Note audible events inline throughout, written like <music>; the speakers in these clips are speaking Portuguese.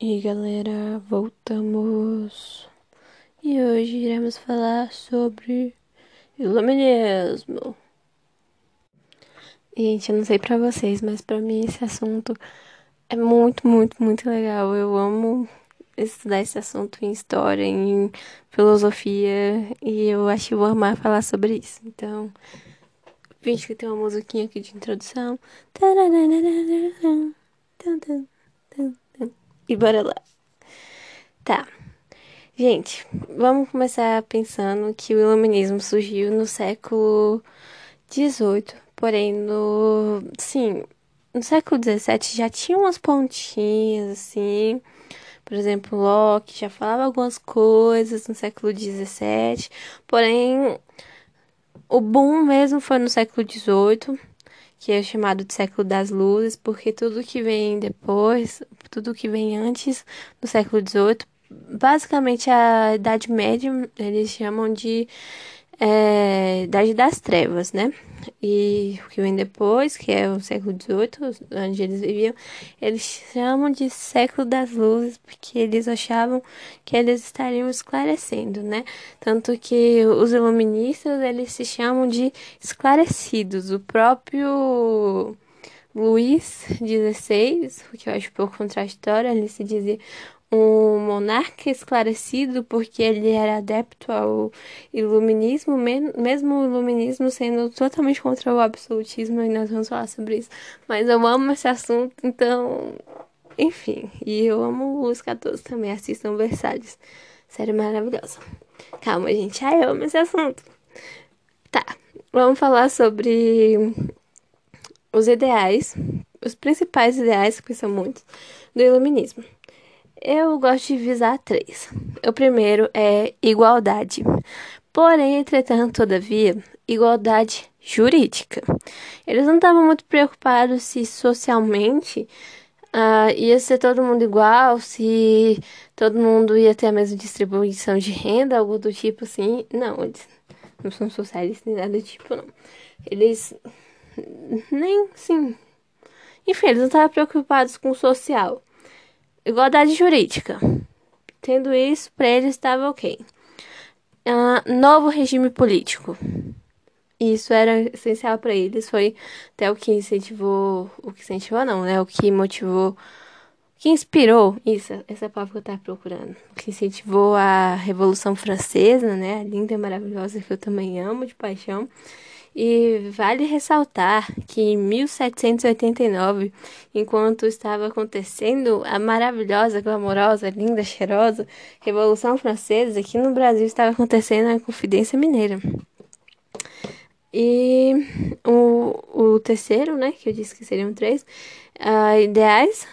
E galera, voltamos. E hoje iremos falar sobre iluminismo. Gente, eu não sei pra vocês, mas pra mim esse assunto é muito, muito, muito legal. Eu amo estudar esse assunto em história, em filosofia, e eu acho que vou amar falar sobre isso. Então, finge que tem uma musiquinha aqui de introdução. E bora lá. Tá. Gente, vamos começar pensando que o iluminismo surgiu no século XVIII, porém no, sim, no século XVII já tinha umas pontinhas assim. Por exemplo, Locke já falava algumas coisas no século XVII, porém o boom mesmo foi no século XVIII que é chamado de século das luzes, porque tudo que vem depois, tudo que vem antes do século XVIII, basicamente a Idade Média, eles chamam de é, Idade das Trevas, né? E o que vem depois, que é o século XVIII, onde eles viviam, eles chamam de século das luzes, porque eles achavam que eles estariam esclarecendo, né? Tanto que os iluministas, eles se chamam de esclarecidos. O próprio Luís XVI, o que eu acho pouco contraditório, ele se dizia um monarca esclarecido porque ele era adepto ao iluminismo, mesmo o iluminismo sendo totalmente contra o absolutismo, e nós vamos falar sobre isso. Mas eu amo esse assunto, então, enfim, e eu amo os 14 também, assistam Versalhes. Série maravilhosa. Calma, gente, ai, eu amo esse assunto. Tá, vamos falar sobre os ideais, os principais ideais, que são muitos, do iluminismo. Eu gosto de visar três. O primeiro é igualdade. Porém, entretanto, todavia, igualdade jurídica. Eles não estavam muito preocupados se socialmente uh, ia ser todo mundo igual, se todo mundo ia ter a mesma distribuição de renda, algo do tipo assim. Não, eles não são socialistas nem nada do tipo, não. Eles nem, sim. Enfim, eles não estavam preocupados com o social. Igualdade jurídica. Tendo isso, para eles estava ok. Uh, novo regime político. Isso era essencial para eles. Foi até o que incentivou. O que incentivou, não, né? O que motivou. O que inspirou. Isso, essa palavra que eu estava procurando. O que incentivou a Revolução Francesa, né? A linda e maravilhosa que eu também amo de paixão. E vale ressaltar que em 1789, enquanto estava acontecendo a maravilhosa, glamourosa, linda, cheirosa Revolução Francesa, aqui no Brasil estava acontecendo a Confidência Mineira. E o, o terceiro, né, que eu disse que seriam três, uh, ideais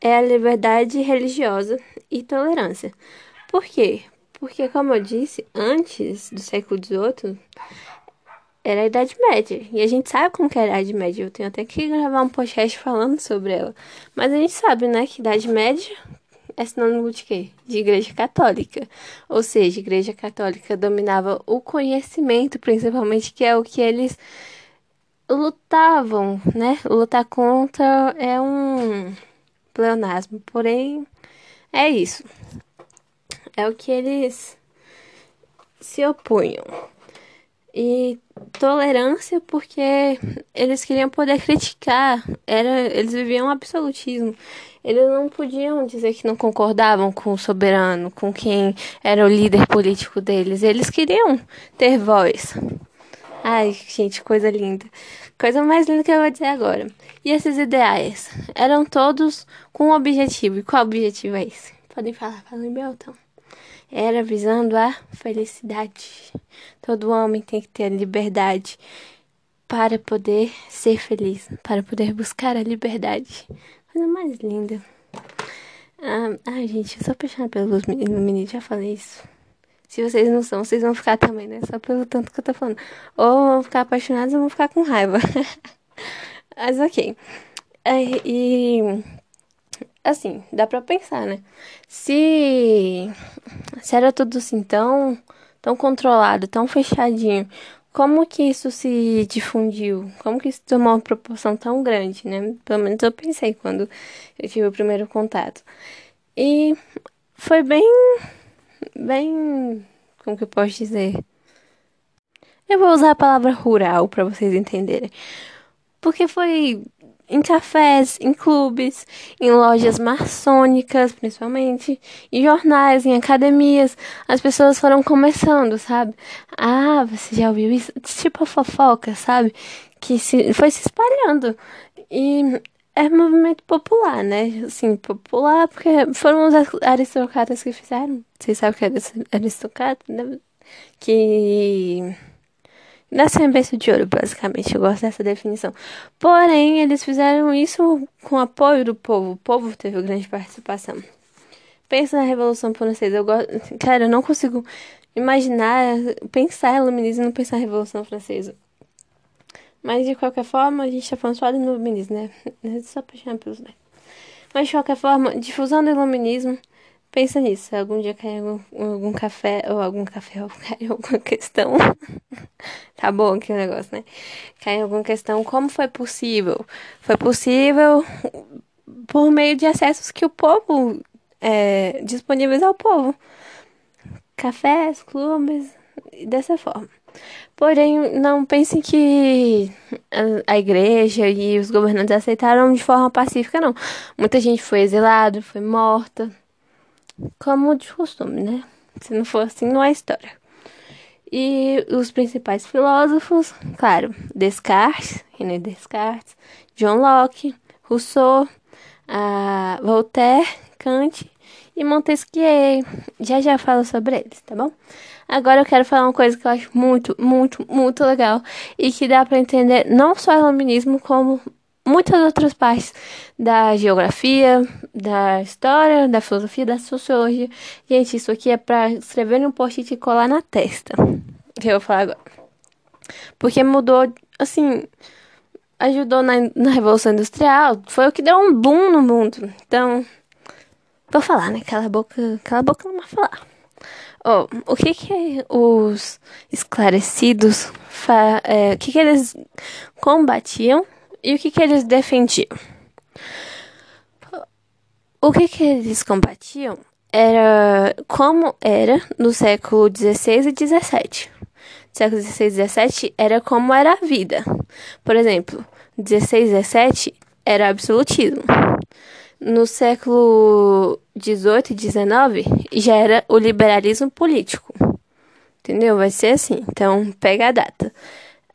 é a liberdade religiosa e tolerância. Por quê? Porque, como eu disse, antes do século XVIII, era a Idade Média. E a gente sabe como que era a Idade Média. Eu tenho até que gravar um podcast falando sobre ela. Mas a gente sabe, né, que Idade Média é sinônimo de quê? De Igreja Católica. Ou seja, a Igreja Católica dominava o conhecimento, principalmente, que é o que eles lutavam, né? Lutar contra é um pleonasmo, porém é isso. É o que eles se opunham. E tolerância porque eles queriam poder criticar, era, eles viviam um absolutismo. Eles não podiam dizer que não concordavam com o soberano, com quem era o líder político deles. Eles queriam ter voz. Ai, gente, coisa linda. Coisa mais linda que eu vou dizer agora. E esses ideais eram todos com um objetivo. E qual objetivo é esse? Podem falar, falem Belton era visando a felicidade. Todo homem tem que ter a liberdade para poder ser feliz, para poder buscar a liberdade. Coisa mais linda. Ah, ai, gente, eu sou apaixonada pelos meninos, já falei isso. Se vocês não são, vocês vão ficar também, né? Só pelo tanto que eu tô falando. Ou vão ficar apaixonados ou vão ficar com raiva. <laughs> Mas ok. e assim, dá para pensar, né? Se, se era tudo assim tão, tão controlado, tão fechadinho, como que isso se difundiu? Como que isso tomou uma proporção tão grande, né? Pelo menos eu pensei quando eu tive o primeiro contato. E foi bem. bem. como que eu posso dizer? Eu vou usar a palavra rural para vocês entenderem. Porque foi em cafés, em clubes, em lojas maçônicas, principalmente, em jornais, em academias, as pessoas foram começando, sabe? Ah, você já ouviu isso? Tipo a fofoca, sabe? Que se, foi se espalhando. E é movimento popular, né? Assim, popular porque foram os aristocratas que fizeram. Vocês sabem o que é aristocrata? Né? Que Nasceu em berço de ouro, basicamente. Eu gosto dessa definição. Porém, eles fizeram isso com apoio do povo. O povo teve grande participação. Pensa na Revolução Francesa. Eu gosto. Cara, eu não consigo imaginar, pensar iluminismo e não pensar na Revolução Francesa. Mas de qualquer forma, a gente tá falando só do iluminismo, né? É só chamar pelos né? Mas de qualquer forma, difusão do iluminismo Pensa nisso, algum dia cai algum, algum café, ou algum café, ou <laughs> cai alguma questão. <laughs> tá bom aqui o negócio, né? Cai alguma questão, como foi possível? Foi possível por meio de acessos que o povo é, disponíveis ao povo. Cafés, clubes, dessa forma. Porém, não pensem que a, a igreja e os governantes aceitaram de forma pacífica, não. Muita gente foi exilada, foi morta como de costume, né? Se não for assim, não há história. E os principais filósofos, claro, Descartes, René Descartes, John Locke, Rousseau, Voltaire, Kant e Montesquieu. Já já falo sobre eles, tá bom? Agora eu quero falar uma coisa que eu acho muito, muito, muito legal e que dá para entender não só o iluminismo como muitas outras partes da geografia, da história, da filosofia, da sociologia. Gente, isso aqui é para escrever no post-it e colar na testa. Que eu vou falar agora. Porque mudou, assim, ajudou na, na Revolução Industrial, foi o que deu um boom no mundo. Então, vou falar, né? Cala a boca, cala a boca não vai falar. Oh, o que que os esclarecidos, é, o que que eles combatiam e o que, que eles defendiam? O que, que eles combatiam era como era no século XVI e XVII. No século XVI e XVII era como era a vida. Por exemplo, 16 e XVII era absolutismo. No século XVIII e XIX já era o liberalismo político. Entendeu? Vai ser assim. Então, pega a data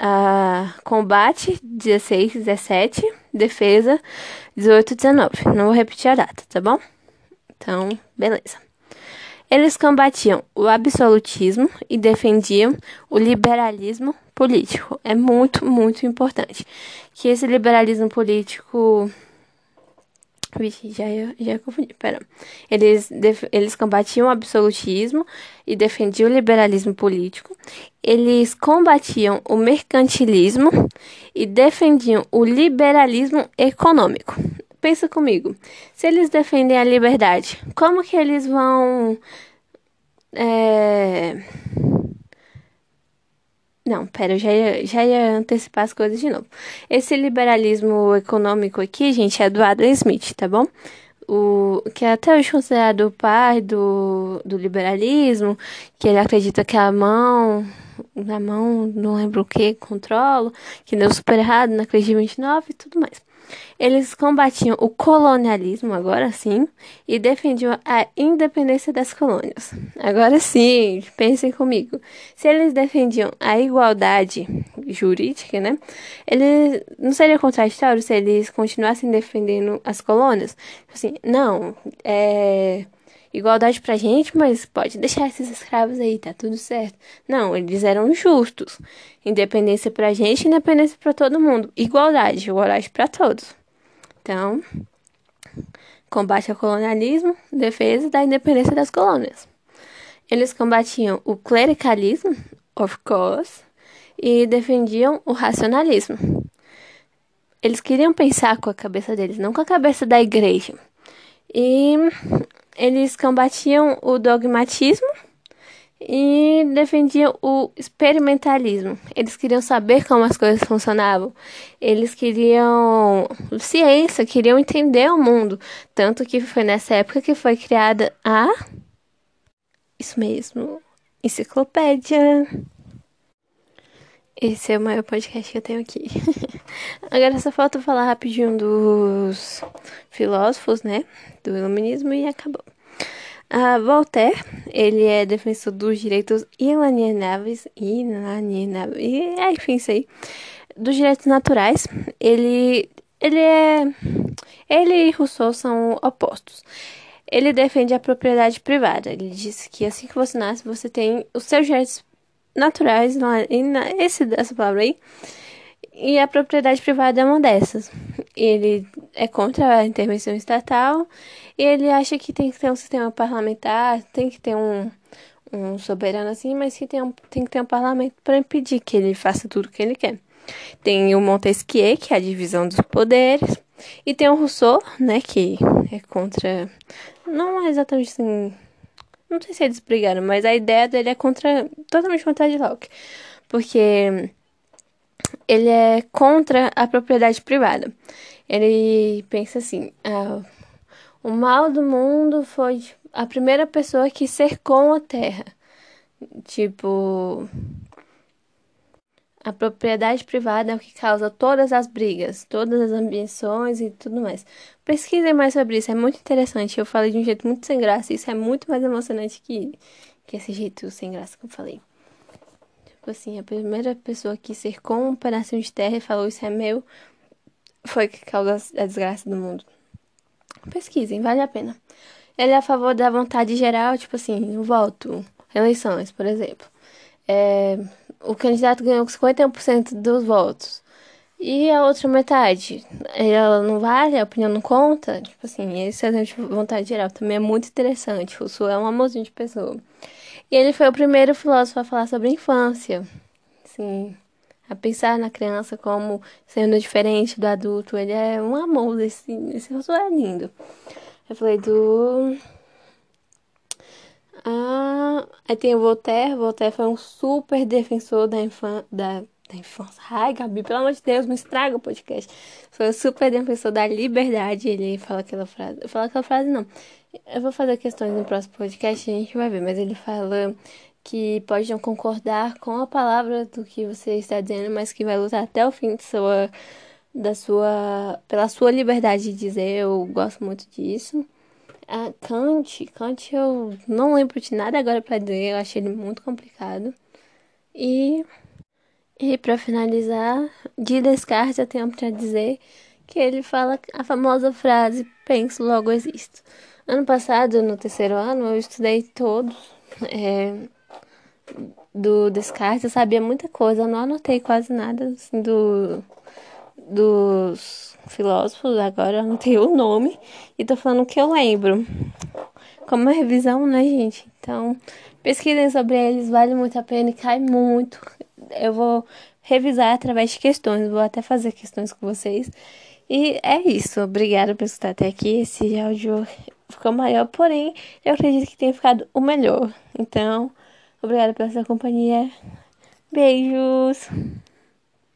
uh, combate 16, 17, defesa 18, 19. Não vou repetir a data, tá bom? Então, beleza. Eles combatiam o absolutismo e defendiam o liberalismo político. É muito, muito importante que esse liberalismo político Vixe, já, já confundi, pera. Eles, eles combatiam o absolutismo e defendiam o liberalismo político. Eles combatiam o mercantilismo e defendiam o liberalismo econômico. Pensa comigo, se eles defendem a liberdade, como que eles vão... É não, pera, eu já ia, já ia antecipar as coisas de novo. Esse liberalismo econômico aqui, gente, é do Adam Smith, tá bom? O, que é até hoje considerado o pai do, do liberalismo, que ele acredita que a mão, na mão, não lembro o que, controla, que deu super errado na crise de 29 e tudo mais. Eles combatiam o colonialismo, agora sim, e defendiam a independência das colônias. Agora sim, pensem comigo. Se eles defendiam a igualdade jurídica, né? Eles não seria contraditório se eles continuassem defendendo as colônias? Assim, não, é igualdade pra gente, mas pode deixar esses escravos aí, tá tudo certo. Não, eles eram justos. Independência pra gente, independência para todo mundo. Igualdade, igualdade para todos. Então, combate ao colonialismo, defesa da independência das colônias. Eles combatiam o clericalismo, of course, e defendiam o racionalismo. Eles queriam pensar com a cabeça deles, não com a cabeça da igreja. E eles combatiam o dogmatismo e defendiam o experimentalismo. Eles queriam saber como as coisas funcionavam. Eles queriam ciência, queriam entender o mundo. Tanto que foi nessa época que foi criada a. Isso mesmo, enciclopédia. Esse é o maior podcast que eu tenho aqui. <laughs> Agora só falta falar rapidinho dos filósofos, né? Do iluminismo e acabou. Uh, Voltaire, ele é defensor dos direitos inalienáveis, inalienáveis, e é, enfim, isso aí, dos direitos naturais. Ele, ele é, ele e Rousseau são opostos. Ele defende a propriedade privada. Ele diz que assim que você nasce, você tem os seus direitos naturais, esse, essa palavra aí, e a propriedade privada é uma dessas. Ele é contra a intervenção estatal e ele acha que tem que ter um sistema parlamentar, tem que ter um, um soberano assim, mas que tem, um, tem que ter um parlamento para impedir que ele faça tudo o que ele quer. Tem o Montesquieu, que é a divisão dos poderes, e tem o Rousseau, né, que é contra. Não é exatamente assim. Não sei se eles brigaram, mas a ideia dele é contra. totalmente contra a de Locke. Porque ele é contra a propriedade privada. Ele pensa assim: ah, o mal do mundo foi a primeira pessoa que cercou a terra. Tipo, a propriedade privada é o que causa todas as brigas, todas as ambições e tudo mais. Pesquisem mais sobre isso, é muito interessante. Eu falei de um jeito muito sem graça, isso é muito mais emocionante que, que esse jeito sem graça que eu falei. Tipo assim, a primeira pessoa que cercou um pedacinho de terra e falou isso é meu foi que causou a desgraça do mundo. Pesquisem, vale a pena. Ele é a favor da vontade geral, tipo assim, o voto, eleições, por exemplo. É, o candidato ganhou 51% dos votos. E a outra metade, ela não vale, a opinião não conta? Tipo assim, esse exemplo de vontade geral também é muito interessante. O Sul é um amorzinho de pessoa. E ele foi o primeiro filósofo a falar sobre a infância. Assim, a pensar na criança como sendo diferente do adulto. Ele é um amor, esse, esse filósofo é lindo. Eu falei do. Ah, aí tem o Voltaire. Voltaire foi um super defensor da infância. Da, da infância. Ai, Gabi, pelo amor de Deus, não estraga o podcast. Foi um super defensor da liberdade. Ele fala aquela frase. Fala aquela frase, não. Eu vou fazer questões no próximo podcast, a gente vai ver, mas ele fala que pode não concordar com a palavra do que você está dizendo, mas que vai lutar até o fim de sua, da sua, pela sua liberdade de dizer. Eu gosto muito disso. A Kant, Kant eu não lembro de nada agora para dizer, eu achei ele muito complicado. E e para finalizar, de Descartes eu tenho para dizer que ele fala a famosa frase penso logo existo. Ano passado, no terceiro ano, eu estudei todos é, do Descartes, eu sabia muita coisa, eu não anotei quase nada assim, do, dos filósofos, agora eu anotei o nome e tô falando o que eu lembro. Como revisão, né, gente? Então, pesquisem sobre eles, vale muito a pena e cai muito. Eu vou revisar através de questões, vou até fazer questões com vocês. E é isso. Obrigada por estar até aqui. Esse áudio ficou maior, porém, eu acredito que tenha ficado o melhor. Então, obrigada pela sua companhia. Beijos!